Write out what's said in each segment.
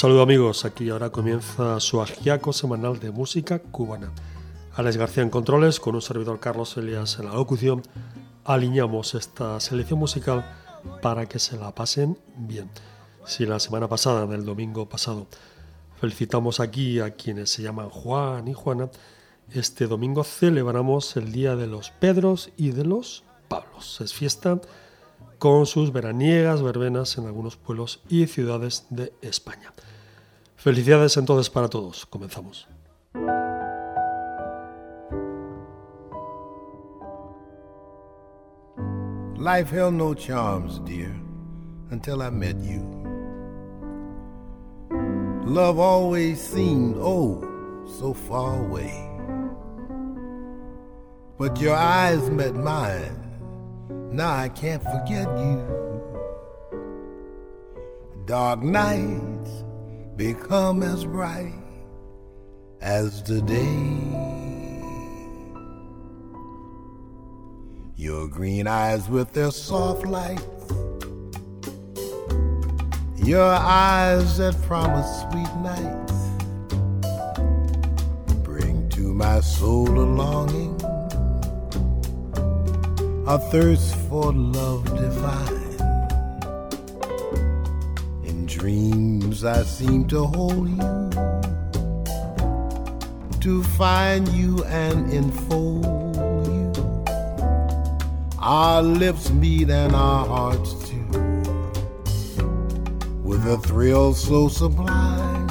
Saludo amigos, aquí ahora comienza su agiaco semanal de música cubana. Alex García en controles, con un servidor Carlos Elias en la locución, alineamos esta selección musical para que se la pasen bien. Si la semana pasada, del domingo pasado, felicitamos aquí a quienes se llaman Juan y Juana, este domingo celebramos el Día de los Pedros y de los Pablos. Es fiesta con sus veraniegas verbenas en algunos pueblos y ciudades de España. Felicidades entonces para todos. Comenzamos. Life held no charms, dear, until I met you. Love always seemed, oh, so far away. But your eyes met mine now I can't forget you. Dark nights become as bright as the day. Your green eyes with their soft lights. Your eyes that promise sweet nights bring to my soul a longing a thirst for love divine. Dreams, I seem to hold you, to find you and enfold you. Our lips meet and our hearts too, with a thrill so sublime.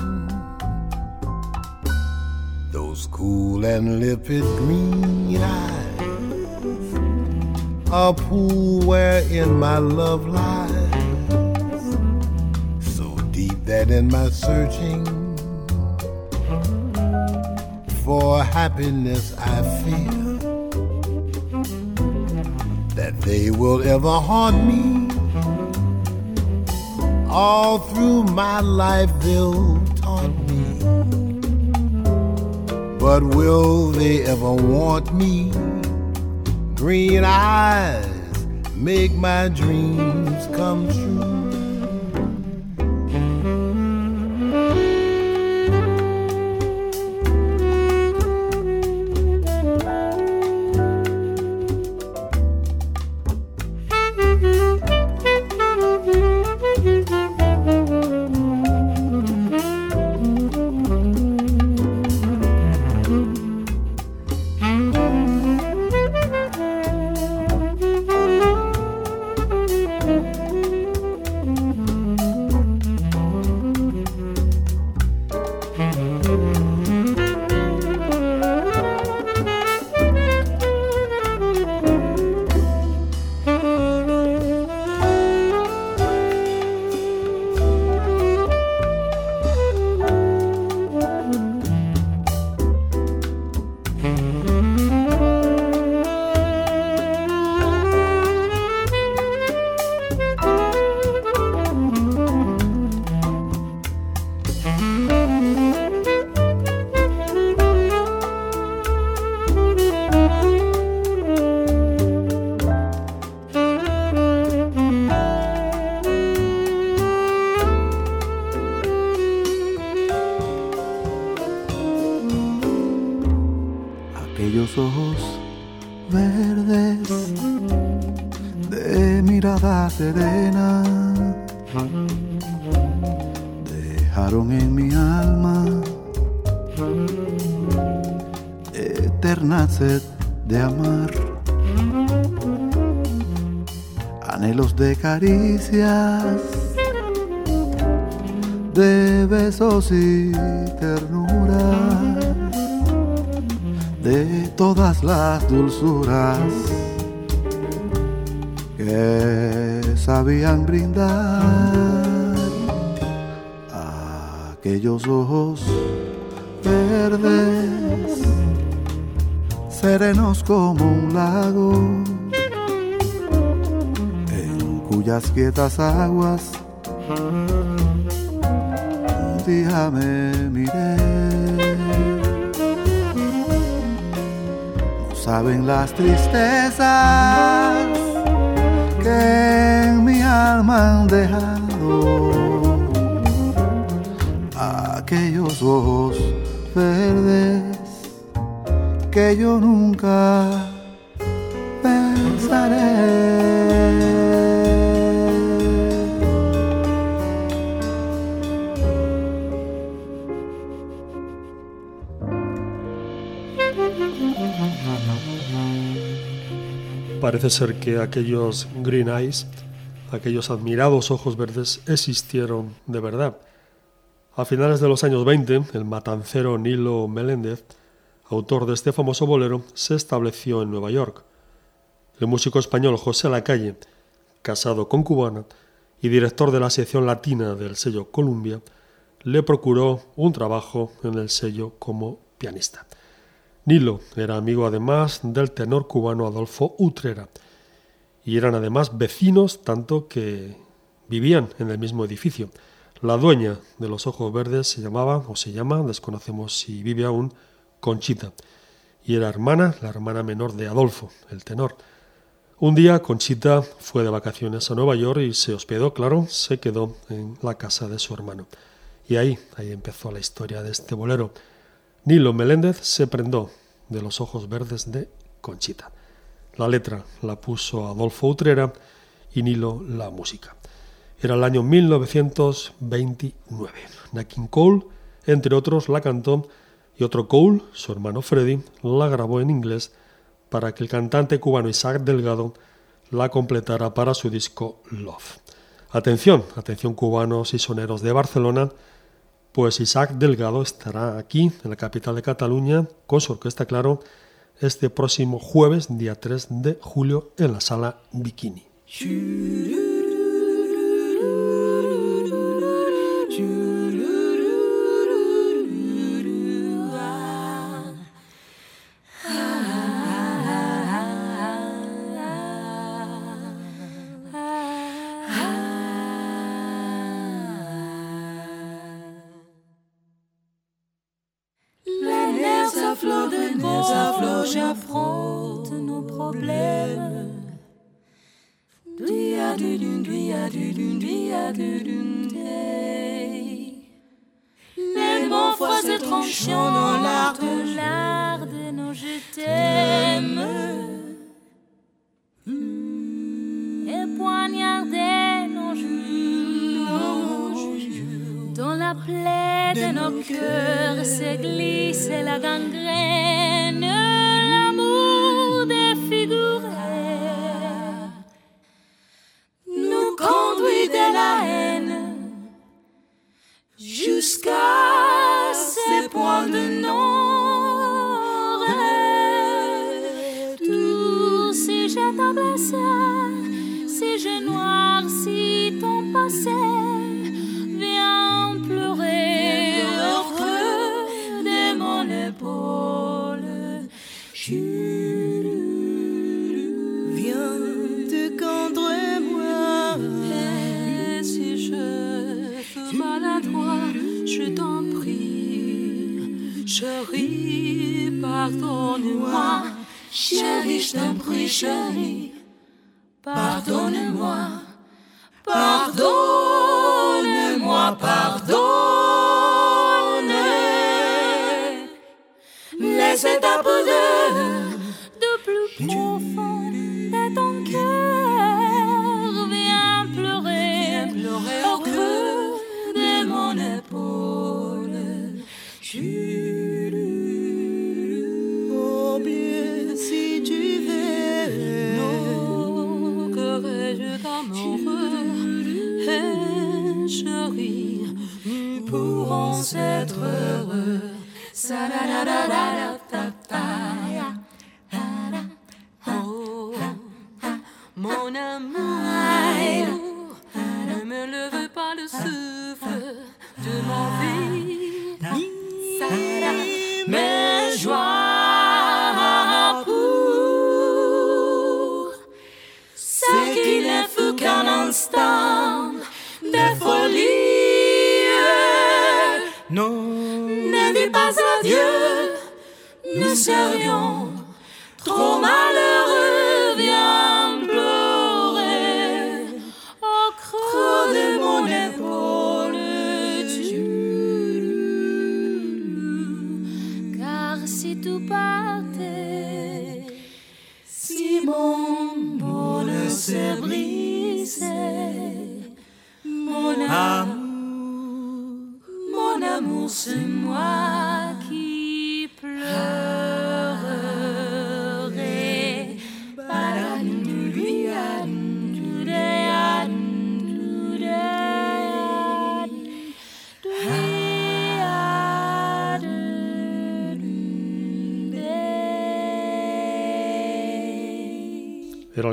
Those cool and limpid green eyes a pool wherein my love lies, that in my searching for happiness I fear that they will ever haunt me. All through my life they'll taunt me, but will they ever want me? green eyes make my dreams come true. De besos y ternura, de todas las dulzuras que sabían brindar. Aquellos ojos verdes, serenos como un lago cuyas quietas aguas un día me miré. No saben las tristezas que en mi alma han dejado tus ojos verdes que yo nunca pensaré. Parece ser que aquellos green eyes, aquellos admirados ojos verdes, existieron de verdad. A finales de los años 20, el matancero Nilo Meléndez, autor de este famoso bolero, se estableció en Nueva York. El músico español José Lacalle, casado con cubana y director de la sección latina del sello Columbia, le procuró un trabajo en el sello como pianista. Nilo era amigo además del tenor cubano Adolfo Utrera y eran además vecinos tanto que vivían en el mismo edificio. La dueña de los ojos verdes se llamaba o se llama, desconocemos si vive aún, Conchita y era hermana, la hermana menor de Adolfo, el tenor. Un día Conchita fue de vacaciones a Nueva York y se hospedó, claro, se quedó en la casa de su hermano. Y ahí, ahí empezó la historia de este bolero. Nilo Meléndez se prendó de los ojos verdes de Conchita. La letra la puso Adolfo Utrera y Nilo la música. Era el año 1929. Nakin Cole, entre otros, la cantó y otro Cole, su hermano Freddy, la grabó en inglés para que el cantante cubano Isaac Delgado la completara para su disco Love. Atención, atención cubanos y soneros de Barcelona, pues Isaac Delgado estará aquí, en la capital de Cataluña, con su orquesta, claro, este próximo jueves, día 3 de julio, en la sala Bikini. d'engrais. être heureux. Sa -da -da -da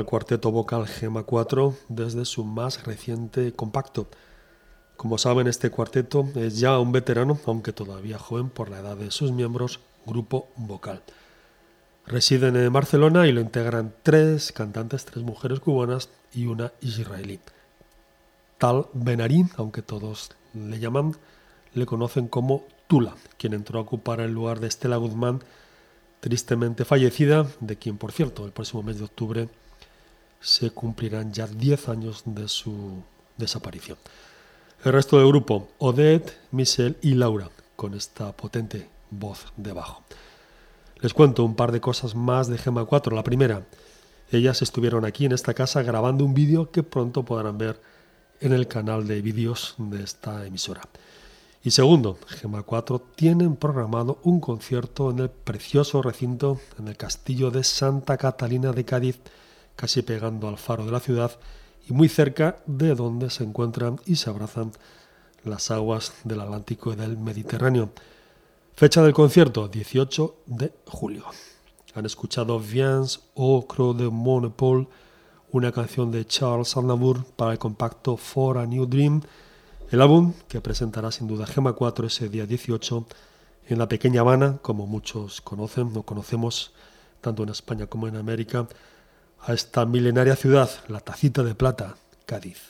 cuarteto vocal Gema 4 desde su más reciente compacto. Como saben, este cuarteto es ya un veterano, aunque todavía joven por la edad de sus miembros, grupo vocal. Residen en Barcelona y lo integran tres cantantes, tres mujeres cubanas y una israelí. Tal Benarín, aunque todos le llaman, le conocen como Tula, quien entró a ocupar el lugar de Estela Guzmán, tristemente fallecida, de quien, por cierto, el próximo mes de octubre se cumplirán ya 10 años de su desaparición. El resto del grupo, Odette, Michelle y Laura, con esta potente voz de bajo. Les cuento un par de cosas más de Gema 4. La primera, ellas estuvieron aquí en esta casa grabando un vídeo que pronto podrán ver en el canal de vídeos de esta emisora. Y segundo, Gema 4 tienen programado un concierto en el precioso recinto en el castillo de Santa Catalina de Cádiz, casi pegando al faro de la ciudad y muy cerca de donde se encuentran y se abrazan las aguas del Atlántico y del Mediterráneo. Fecha del concierto, 18 de julio. Han escuchado Viens au creux de Monopole, una canción de Charles Aznavour para el compacto For a New Dream, el álbum que presentará sin duda Gema 4 ese día 18 en la pequeña Habana, como muchos conocen o conocemos, tanto en España como en América, a esta milenaria ciudad, la tacita de plata, Cádiz.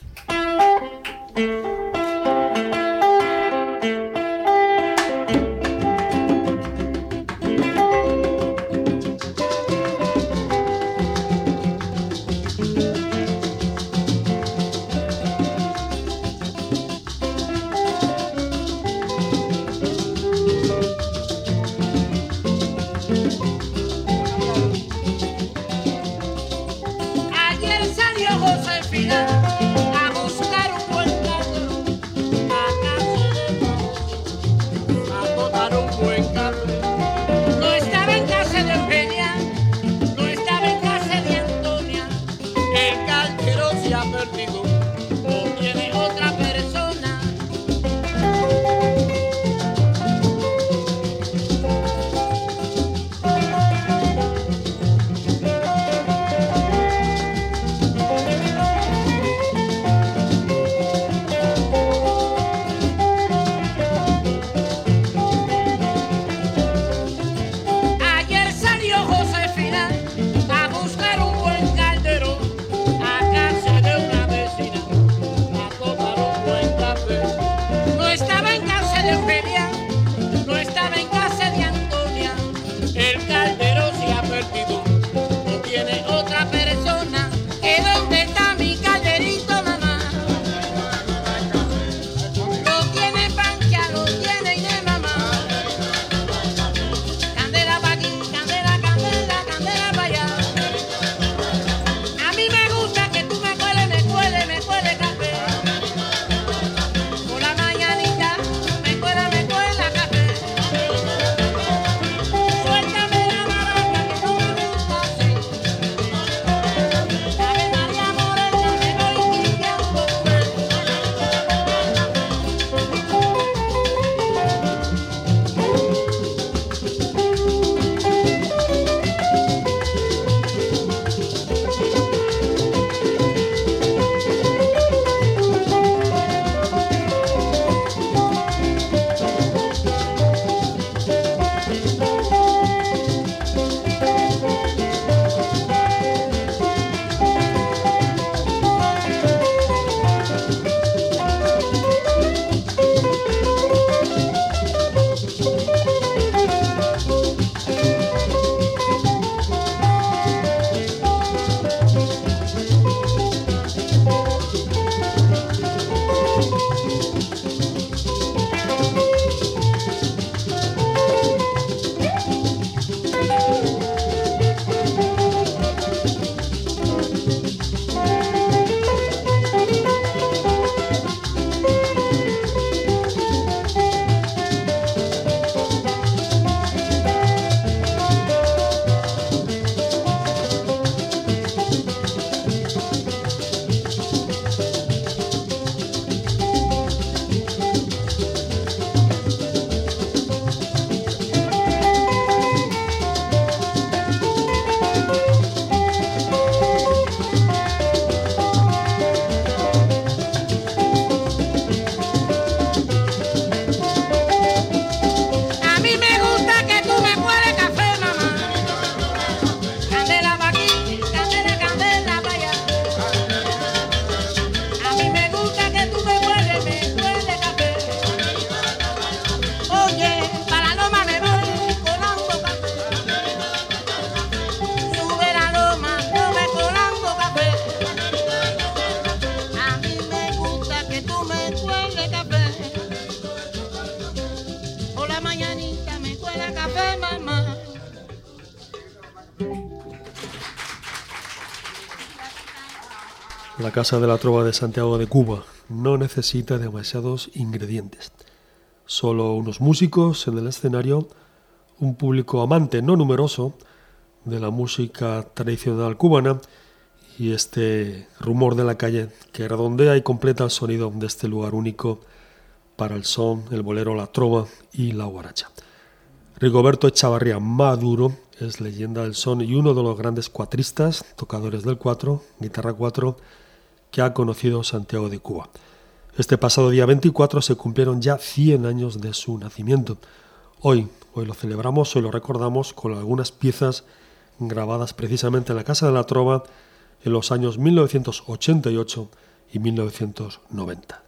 Casa de la Trova de Santiago de Cuba no necesita demasiados ingredientes. Solo unos músicos en el escenario, un público amante no numeroso de la música tradicional cubana y este rumor de la calle que redondea y completa el sonido de este lugar único para el son, el bolero, la trova y la guaracha. Rigoberto Echavarría Maduro es leyenda del son y uno de los grandes cuatristas, tocadores del cuatro, guitarra cuatro, que ha conocido Santiago de Cuba. Este pasado día 24 se cumplieron ya 100 años de su nacimiento. Hoy, hoy lo celebramos, hoy lo recordamos con algunas piezas grabadas precisamente en la Casa de la Trova en los años 1988 y 1990.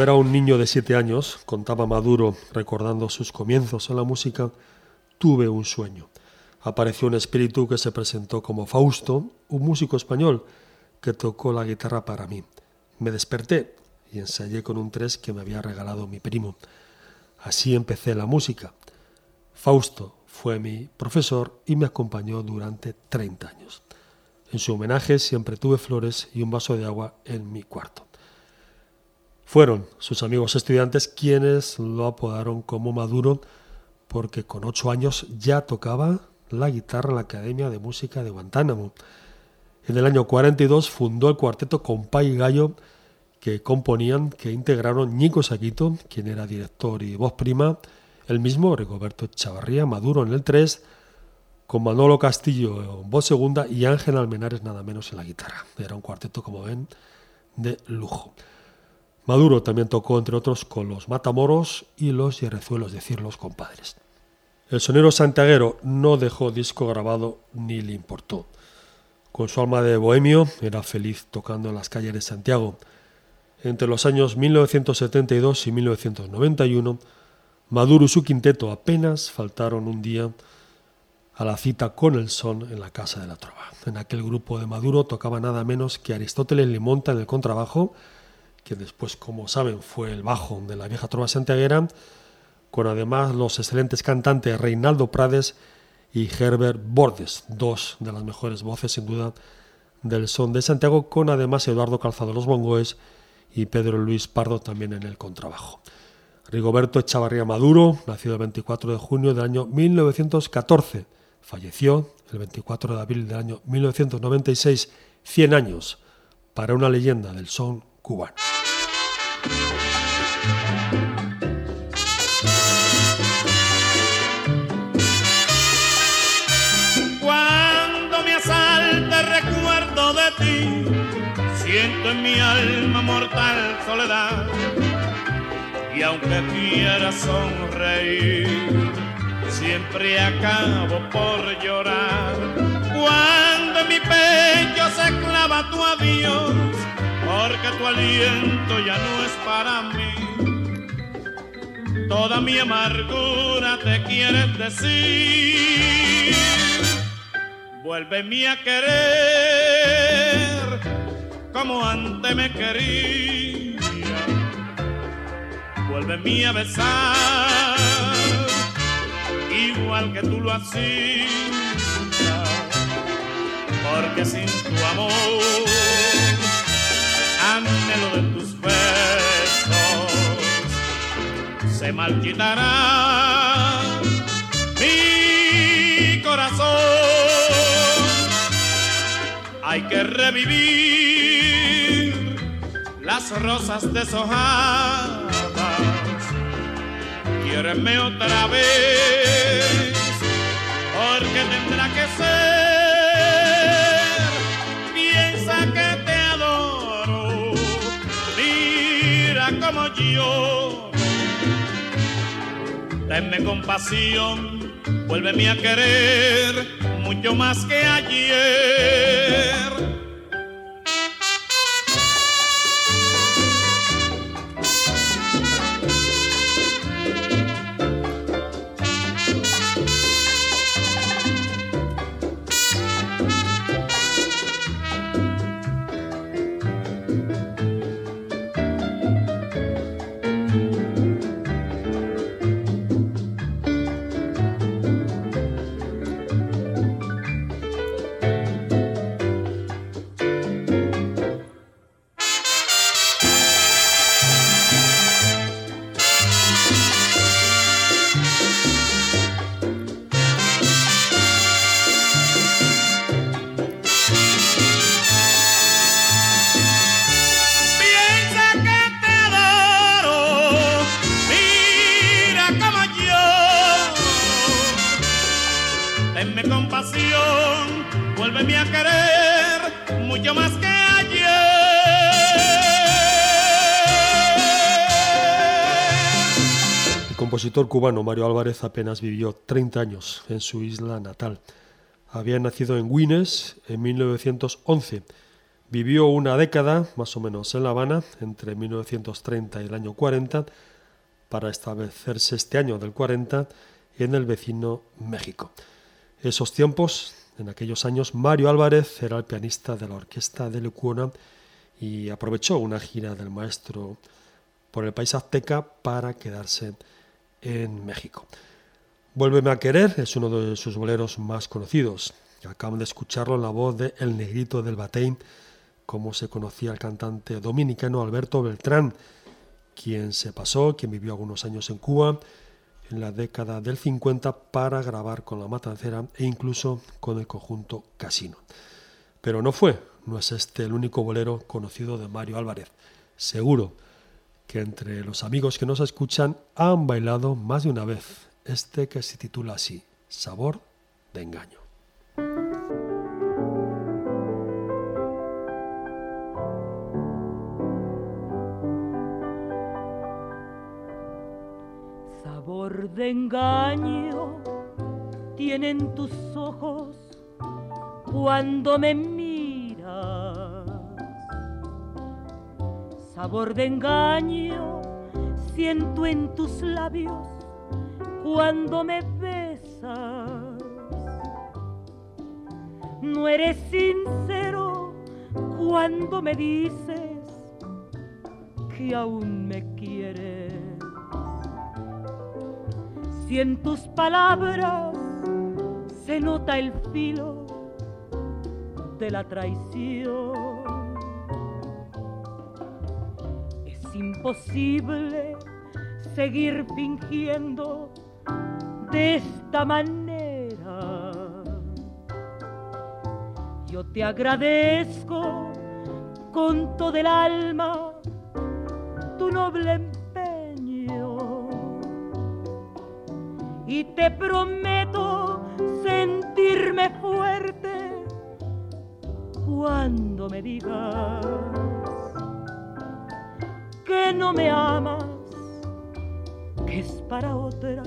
Era un niño de siete años, contaba Maduro, recordando sus comienzos en la música, tuve un sueño. Apareció un espíritu que se presentó como Fausto, un músico español que tocó la guitarra para mí. Me desperté y ensayé con un tres que me había regalado mi primo. Así empecé la música. Fausto fue mi profesor y me acompañó durante 30 años. En su homenaje siempre tuve flores y un vaso de agua en mi cuarto. Fueron sus amigos estudiantes quienes lo apodaron como Maduro porque con ocho años ya tocaba la guitarra en la Academia de Música de Guantánamo. En el año 42 fundó el cuarteto Compay y Gallo que componían, que integraron Nico Saquito, quien era director y voz prima, el mismo Rigoberto Chavarría, Maduro en el 3, con Manolo Castillo en voz segunda y Ángel Almenares nada menos en la guitarra. Era un cuarteto, como ven, de lujo. Maduro también tocó, entre otros, con los Matamoros y los Yerrezuelos, decir, los compadres. El sonero santiaguero no dejó disco grabado ni le importó. Con su alma de bohemio era feliz tocando en las calles de Santiago. Entre los años 1972 y 1991, Maduro y su quinteto apenas faltaron un día a la cita con el son en la Casa de la Trova. En aquel grupo de Maduro tocaba nada menos que Aristóteles Limonta en el contrabajo, que después, como saben, fue el bajo de la vieja Trova santiaguera, con además los excelentes cantantes Reinaldo Prades y Herbert Bordes, dos de las mejores voces sin duda del son de Santiago, con además Eduardo Calzado los bongoes y Pedro Luis Pardo también en el contrabajo. Rigoberto Echavarría Maduro, nacido el 24 de junio del año 1914, falleció el 24 de abril del año 1996, 100 años, para una leyenda del son cubano. Y aunque quiera sonreír, siempre acabo por llorar. Cuando en mi pecho se clava tu adiós, porque tu aliento ya no es para mí. Toda mi amargura te quieres decir. Vuélveme a querer como antes me quería. Vuélveme a besar igual que tú lo hacías. Porque sin tu amor, anhelo de tus besos, se marchitará mi corazón. Hay que revivir las rosas deshojadas. Quiéreme otra vez, porque tendrá que ser. Piensa que te adoro, mira como yo. Tenme compasión, vuélveme a querer mucho más que ayer. Compositor cubano Mario Álvarez apenas vivió 30 años en su isla natal. Había nacido en Guines en 1911. Vivió una década, más o menos, en La Habana, entre 1930 y el año 40, para establecerse este año del 40 en el vecino México. Esos tiempos, en aquellos años, Mario Álvarez era el pianista de la orquesta de Lecuona y aprovechó una gira del maestro por el país azteca para quedarse en México. Vuélveme a querer es uno de sus boleros más conocidos. Acaban de escucharlo en la voz de El Negrito del Batein, como se conocía el cantante dominicano Alberto Beltrán, quien se pasó, quien vivió algunos años en Cuba en la década del 50 para grabar con la Matancera e incluso con el conjunto Casino. Pero no fue, no es este el único bolero conocido de Mario Álvarez. Seguro que entre los amigos que nos escuchan han bailado más de una vez este que se titula así, Sabor de Engaño. Sabor de engaño tienen tus ojos cuando me miras. Sabor de engaño siento en tus labios cuando me besas. No eres sincero cuando me dices que aún me quieres. Si en tus palabras se nota el filo de la traición, es imposible seguir fingiendo de esta manera. Yo te agradezco con todo el alma tu noble empeño y te prometo sentirme fuerte cuando me digas que no me amas, que es para otra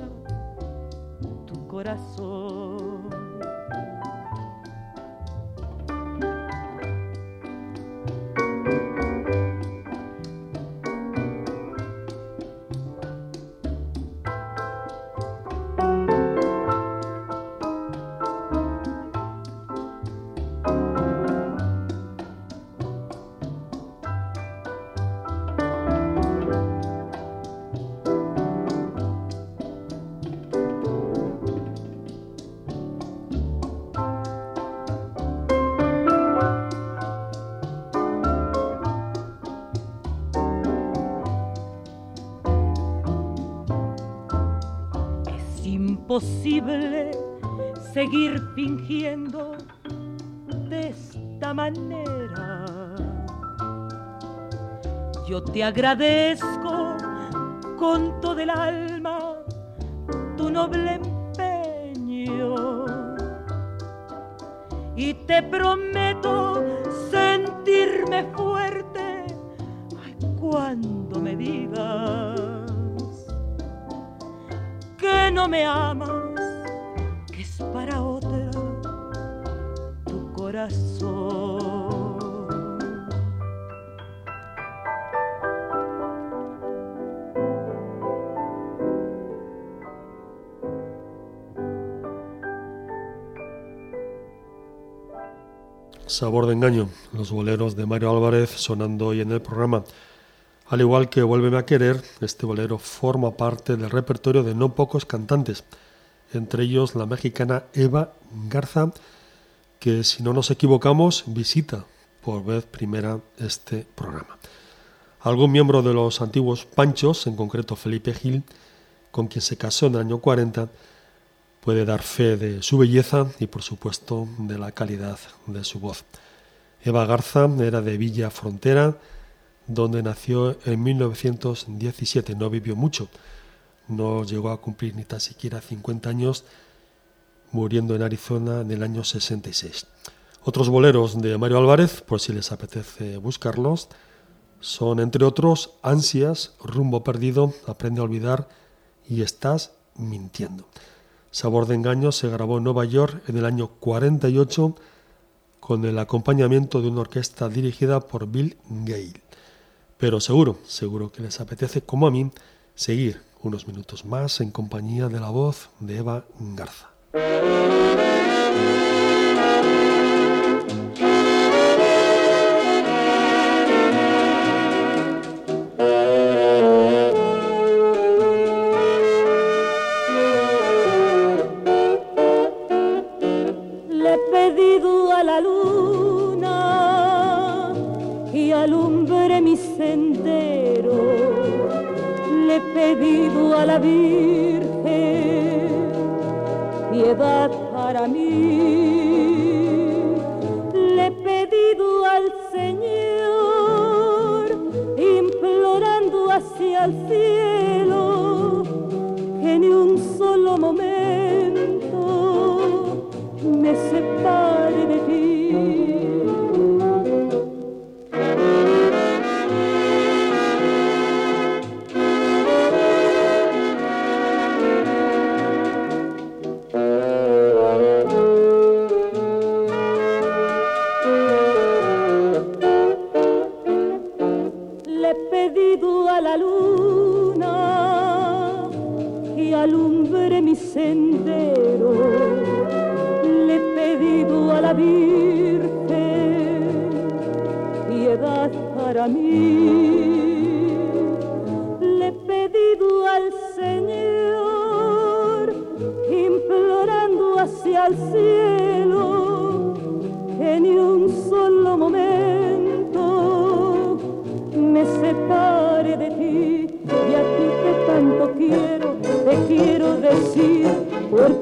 corazón. Seguir fingiendo de esta manera. Yo te agradezco con todo el alma tu noble empeño y te prometo Sabor de engaño, los boleros de Mario Álvarez sonando hoy en el programa. Al igual que Vuélveme a querer, este bolero forma parte del repertorio de no pocos cantantes, entre ellos la mexicana Eva Garza, que si no nos equivocamos visita por vez primera este programa. Algún miembro de los antiguos Panchos, en concreto Felipe Gil, con quien se casó en el año 40, puede dar fe de su belleza y por supuesto de la calidad de su voz. Eva Garza era de Villa Frontera, donde nació en 1917. No vivió mucho, no llegó a cumplir ni tan siquiera 50 años muriendo en Arizona en el año 66. Otros boleros de Mario Álvarez, por si les apetece buscarlos, son entre otros Ansias, Rumbo Perdido, Aprende a Olvidar y Estás Mintiendo. Sabor de Engaño se grabó en Nueva York en el año 48, con el acompañamiento de una orquesta dirigida por Bill Gale. Pero seguro, seguro que les apetece, como a mí, seguir unos minutos más en compañía de la voz de Eva Garza.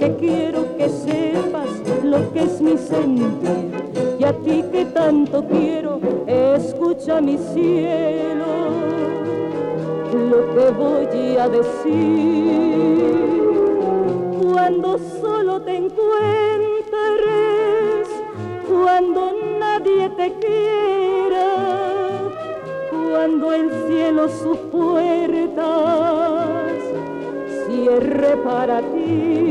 que quiero que sepas lo que es mi sentir. Y a ti que tanto quiero, escucha mi cielo, lo que voy a decir. Cuando solo te encuentres, cuando nadie te quiera, cuando el cielo sus puertas cierre para ti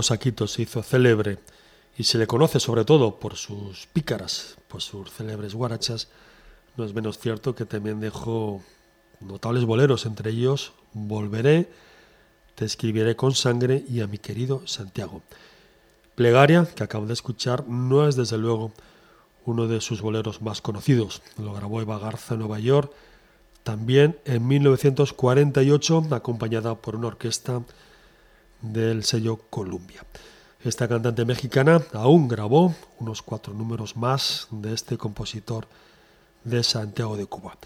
Saquito se hizo célebre y se le conoce sobre todo por sus pícaras, por sus célebres guarachas, no es menos cierto que también dejó notables boleros, entre ellos Volveré, Te escribiré con sangre y a mi querido Santiago. Plegaria, que acabo de escuchar, no es desde luego uno de sus boleros más conocidos. Lo grabó Eva Garza en Nueva York, también en 1948, acompañada por una orquesta del sello Columbia. Esta cantante mexicana aún grabó unos cuatro números más de este compositor de Santiago de Cuba.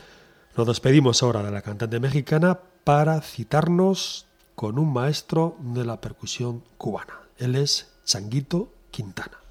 Nos despedimos ahora de la cantante mexicana para citarnos con un maestro de la percusión cubana. Él es Changuito Quintana.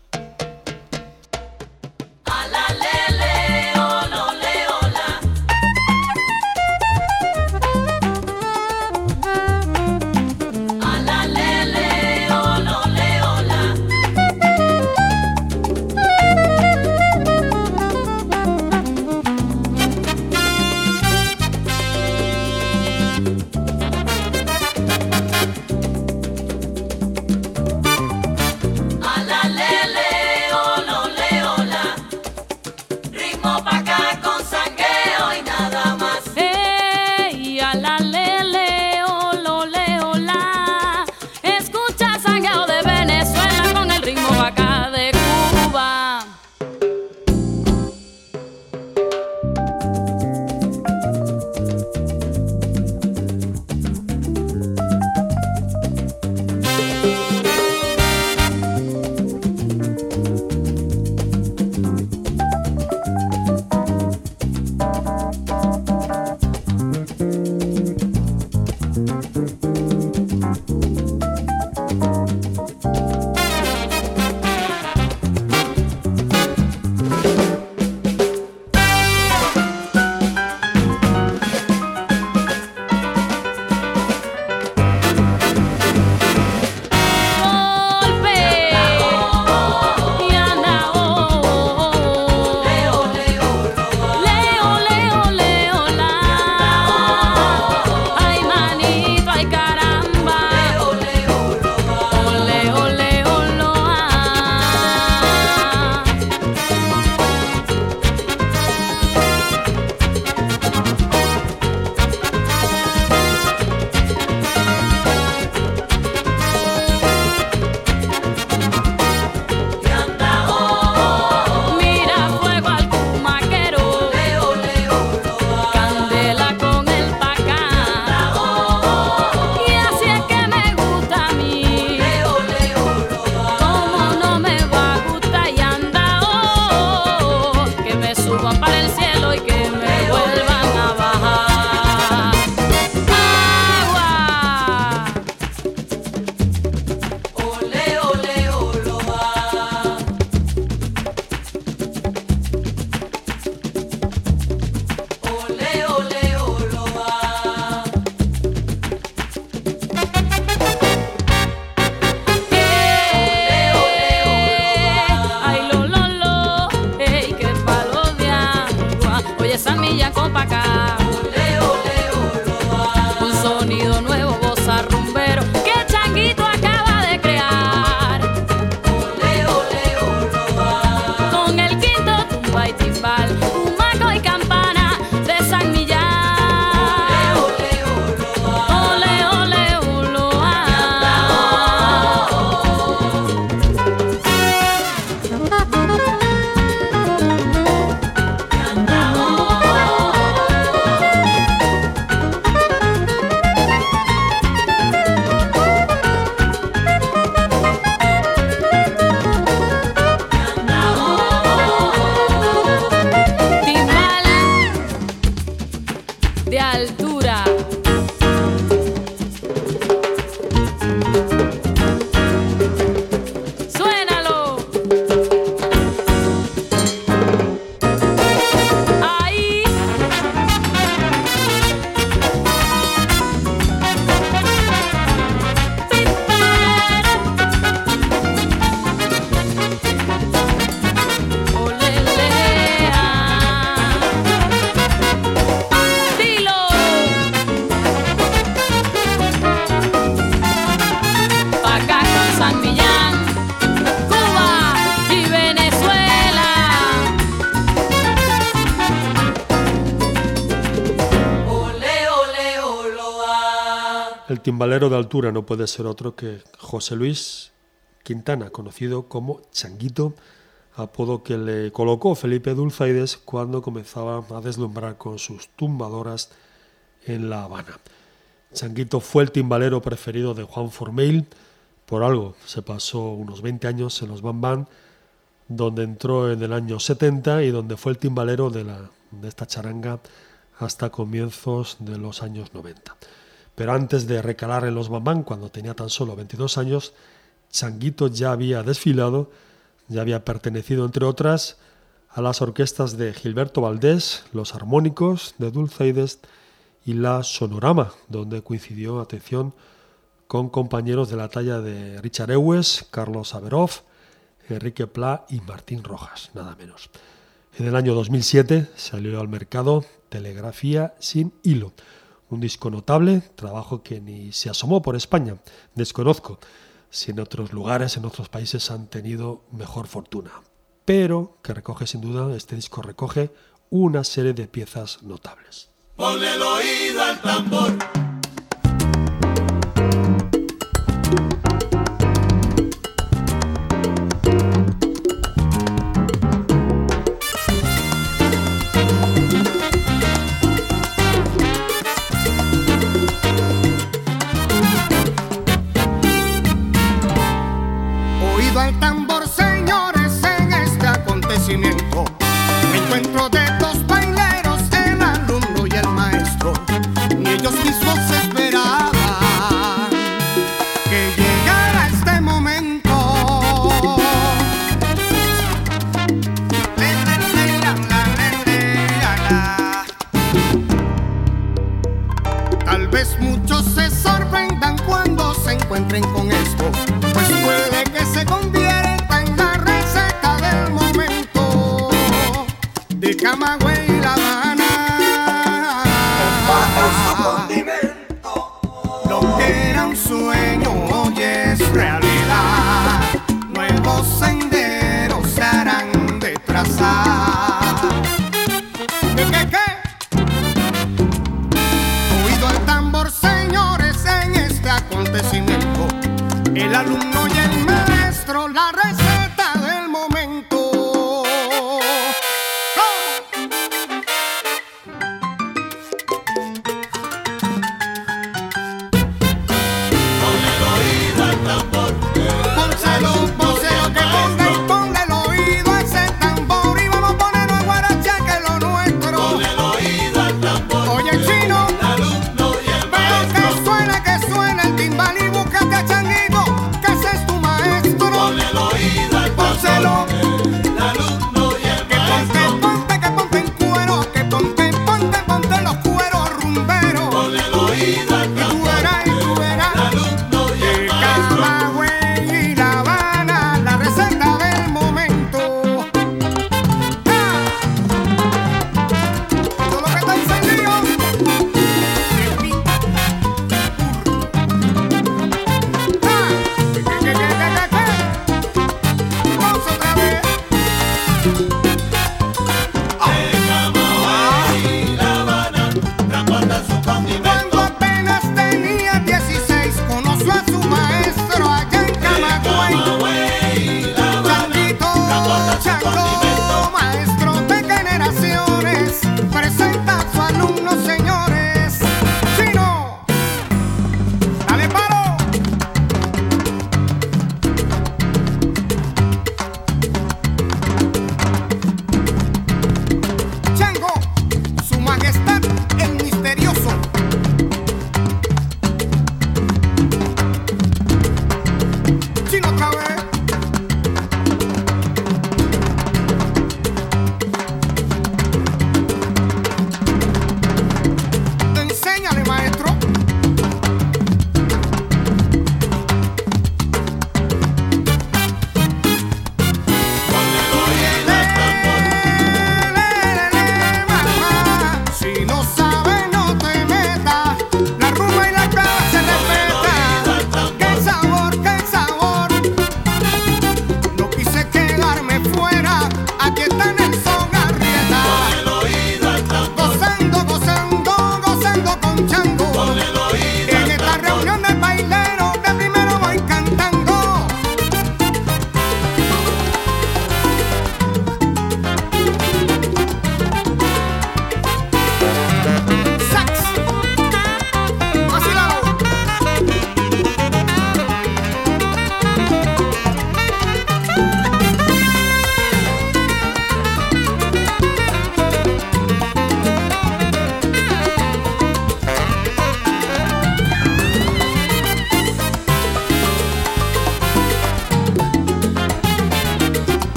Timbalero de altura no puede ser otro que José Luis Quintana, conocido como Changuito, apodo que le colocó Felipe Dulzaides cuando comenzaba a deslumbrar con sus tumbadoras en La Habana. Changuito fue el timbalero preferido de Juan Formeil, por algo se pasó unos 20 años en los Bam donde entró en el año 70 y donde fue el timbalero de, la, de esta charanga hasta comienzos de los años 90. Pero antes de recalar en los Bambán, cuando tenía tan solo 22 años, Changuito ya había desfilado, ya había pertenecido, entre otras, a las orquestas de Gilberto Valdés, los armónicos de Dulceides y la Sonorama, donde coincidió, atención, con compañeros de la talla de Richard Ewes, Carlos Averoff, Enrique Pla y Martín Rojas, nada menos. En el año 2007 salió al mercado Telegrafía sin hilo, un disco notable, trabajo que ni se asomó por España. Desconozco si en otros lugares, en otros países han tenido mejor fortuna. Pero que recoge sin duda, este disco recoge una serie de piezas notables. Ponle el oído al tambor. De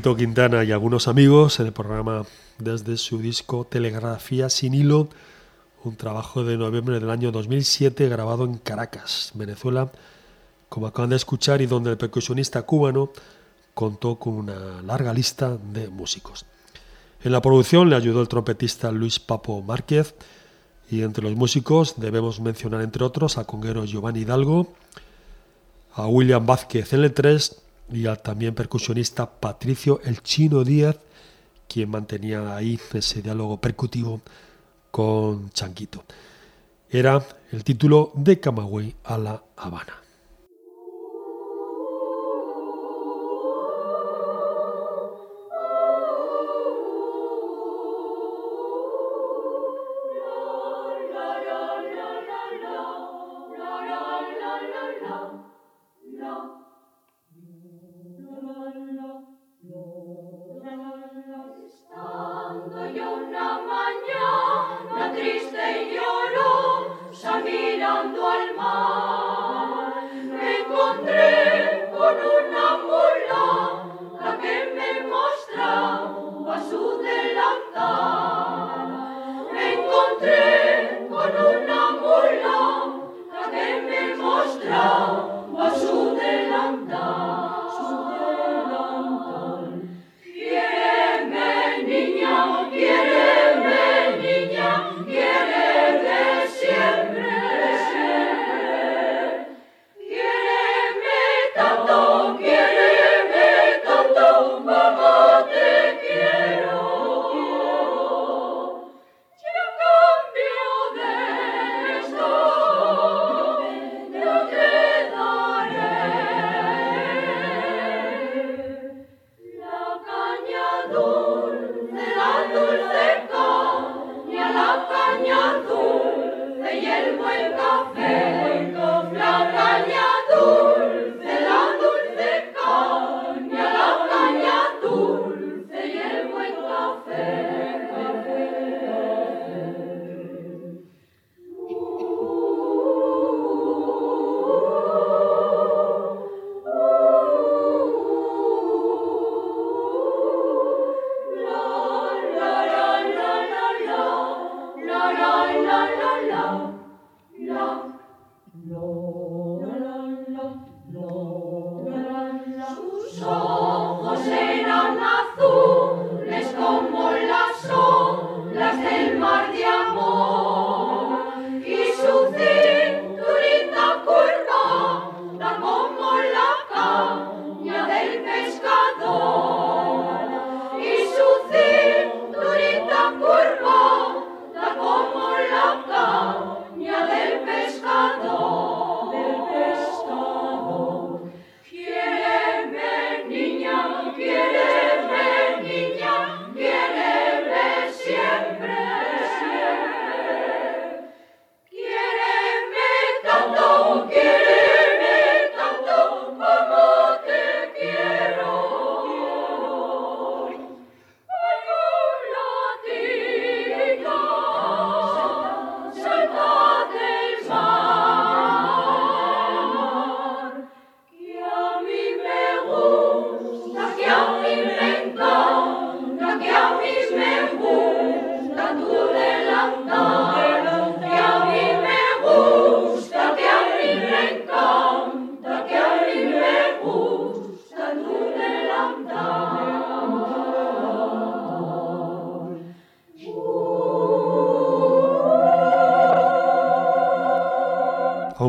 Quintana y algunos amigos en el programa desde su disco Telegrafía sin hilo, un trabajo de noviembre del año 2007 grabado en Caracas, Venezuela, como acaban de escuchar y donde el percusionista cubano contó con una larga lista de músicos. En la producción le ayudó el trompetista Luis Papo Márquez y entre los músicos debemos mencionar entre otros al conguero Giovanni Hidalgo, a William Vázquez L3, y al también percusionista Patricio El Chino Díaz, quien mantenía ahí ese diálogo percutivo con Chanquito. Era el título de Camagüey a la Habana.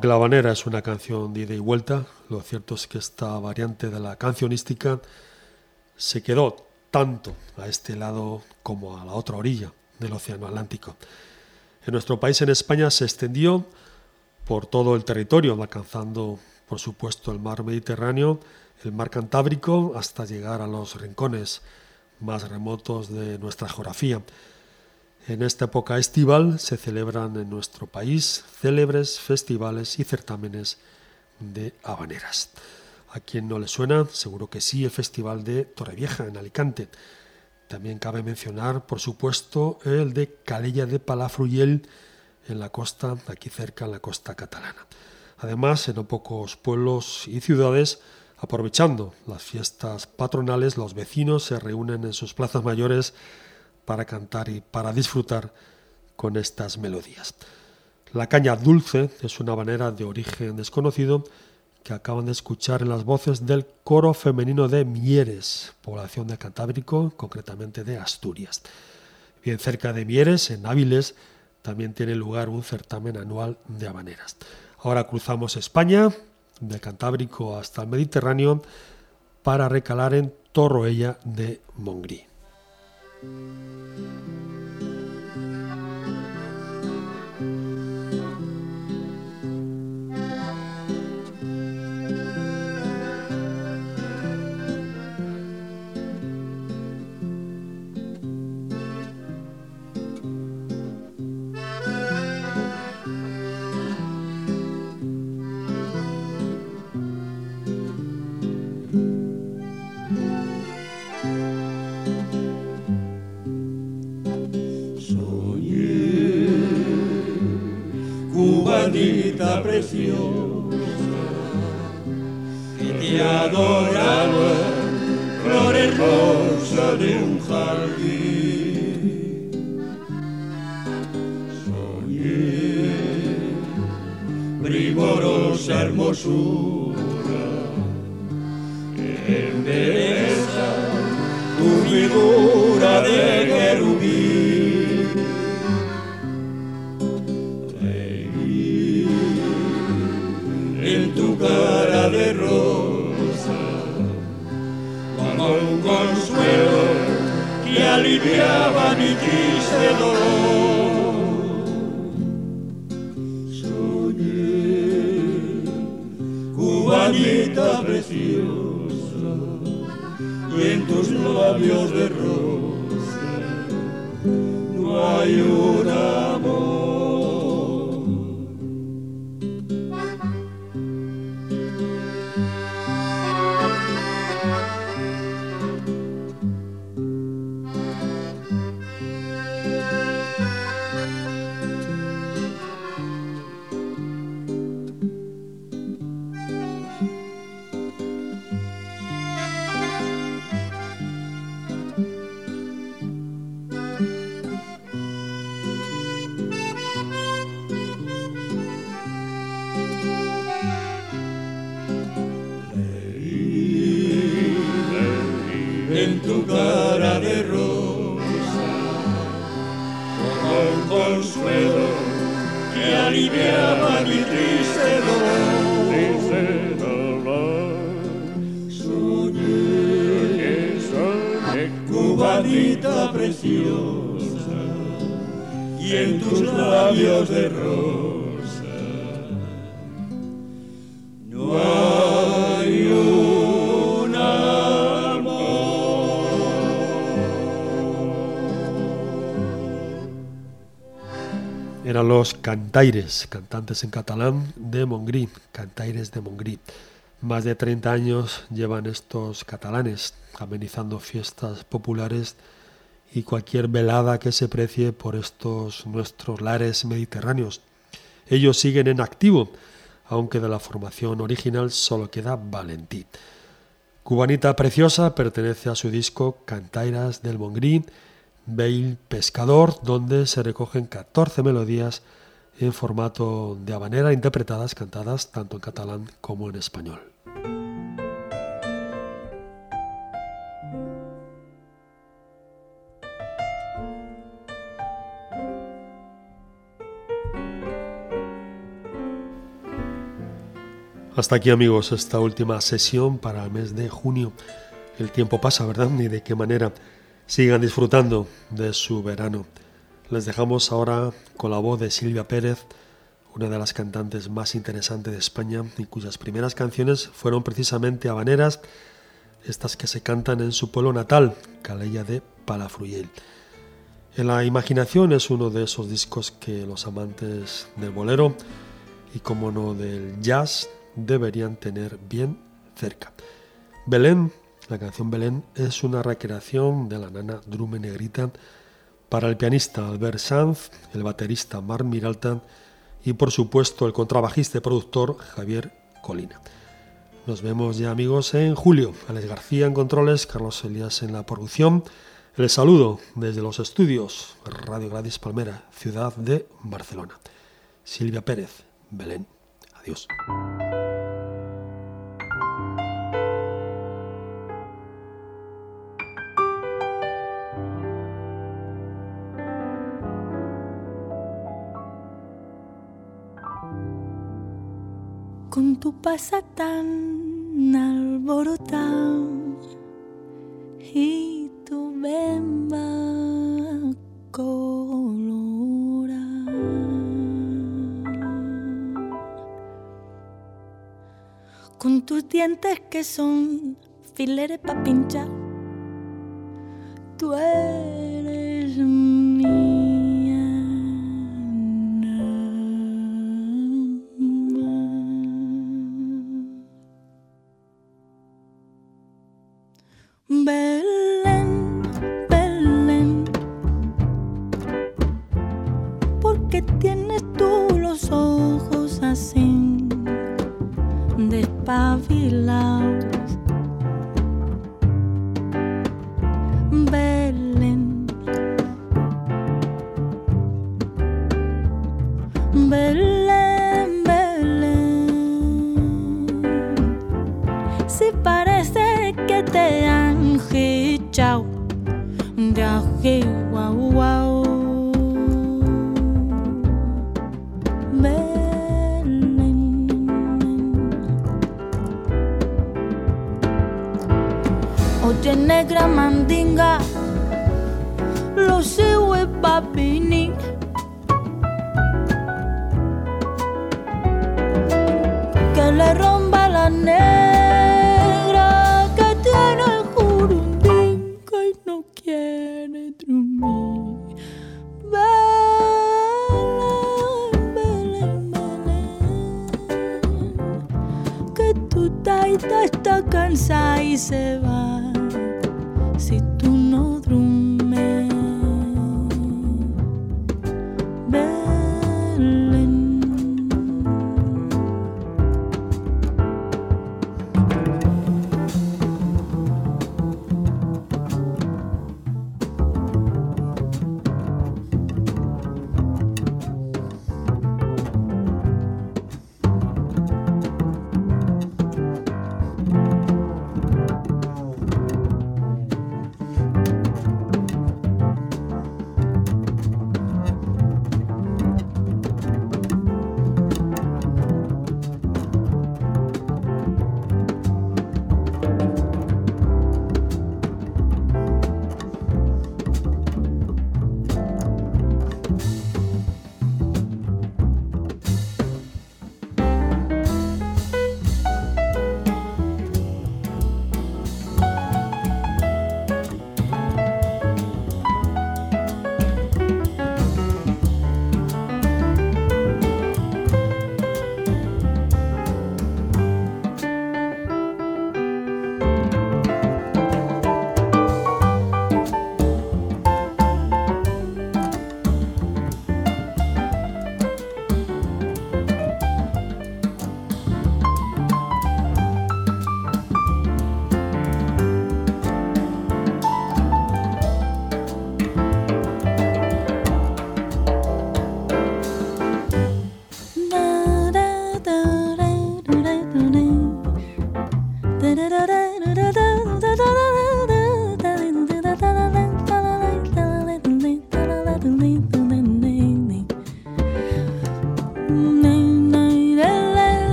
Aunque La Habanera es una canción de ida y vuelta, lo cierto es que esta variante de la cancionística se quedó tanto a este lado como a la otra orilla del Océano Atlántico. En nuestro país, en España, se extendió por todo el territorio, alcanzando, por supuesto, el mar Mediterráneo, el mar Cantábrico, hasta llegar a los rincones más remotos de nuestra geografía. En esta época estival se celebran en nuestro país célebres festivales y certámenes de habaneras. A quien no le suena, seguro que sí, el Festival de Torrevieja en Alicante. También cabe mencionar, por supuesto, el de Calella de Palafruyel en la costa, aquí cerca, en la costa catalana. Además, en no pocos pueblos y ciudades, aprovechando las fiestas patronales, los vecinos se reúnen en sus plazas mayores para cantar y para disfrutar con estas melodías. La caña dulce es una manera de origen desconocido que acaban de escuchar en las voces del coro femenino de Mieres, población de Cantábrico, concretamente de Asturias. Bien cerca de Mieres, en Áviles, también tiene lugar un certamen anual de habaneras. Ahora cruzamos España, de Cantábrico hasta el Mediterráneo, para recalar en Torroella de Mongrí. Cubanita preciosa. que te adoraba flores rosas de un jardín. Soñé. Primorosa hermosura aliviaba mi triste dolor. Soñé, cubanita preciosa, en tus labios de consuelo que aliviaba mi triste dolor. Soñé que soñé, cubanita preciosa, y en tus labios de rosa. Los cantaires, cantantes en catalán de Montgrí, cantaires de Montgrí. Más de 30 años llevan estos catalanes amenizando fiestas populares y cualquier velada que se precie por estos nuestros lares mediterráneos. Ellos siguen en activo, aunque de la formación original solo queda Valentí. Cubanita Preciosa pertenece a su disco Cantairas del Montgrí, Bail Pescador, donde se recogen 14 melodías en formato de habanera interpretadas, cantadas tanto en catalán como en español. Hasta aquí amigos esta última sesión para el mes de junio. El tiempo pasa, ¿verdad? Ni de qué manera. Sigan disfrutando de su verano. Les dejamos ahora con la voz de Silvia Pérez, una de las cantantes más interesantes de España y cuyas primeras canciones fueron precisamente habaneras, estas que se cantan en su pueblo natal, Calella de Palafruyel. En la imaginación es uno de esos discos que los amantes del bolero y como no del jazz deberían tener bien cerca. Belén, la canción Belén, es una recreación de la nana Drume Negrita para el pianista Albert Sanz, el baterista Mar Miralta y por supuesto el contrabajista y productor Javier Colina. Nos vemos ya amigos en julio. Alex García en controles, Carlos Elías en la producción. El saludo desde los estudios Radio Gladys Palmera, ciudad de Barcelona. Silvia Pérez, Belén. Adiós. Tu pasa tan alborotado y tu bemba colora. Con tus dientes que son fileres pa' pinchar, tú eres Que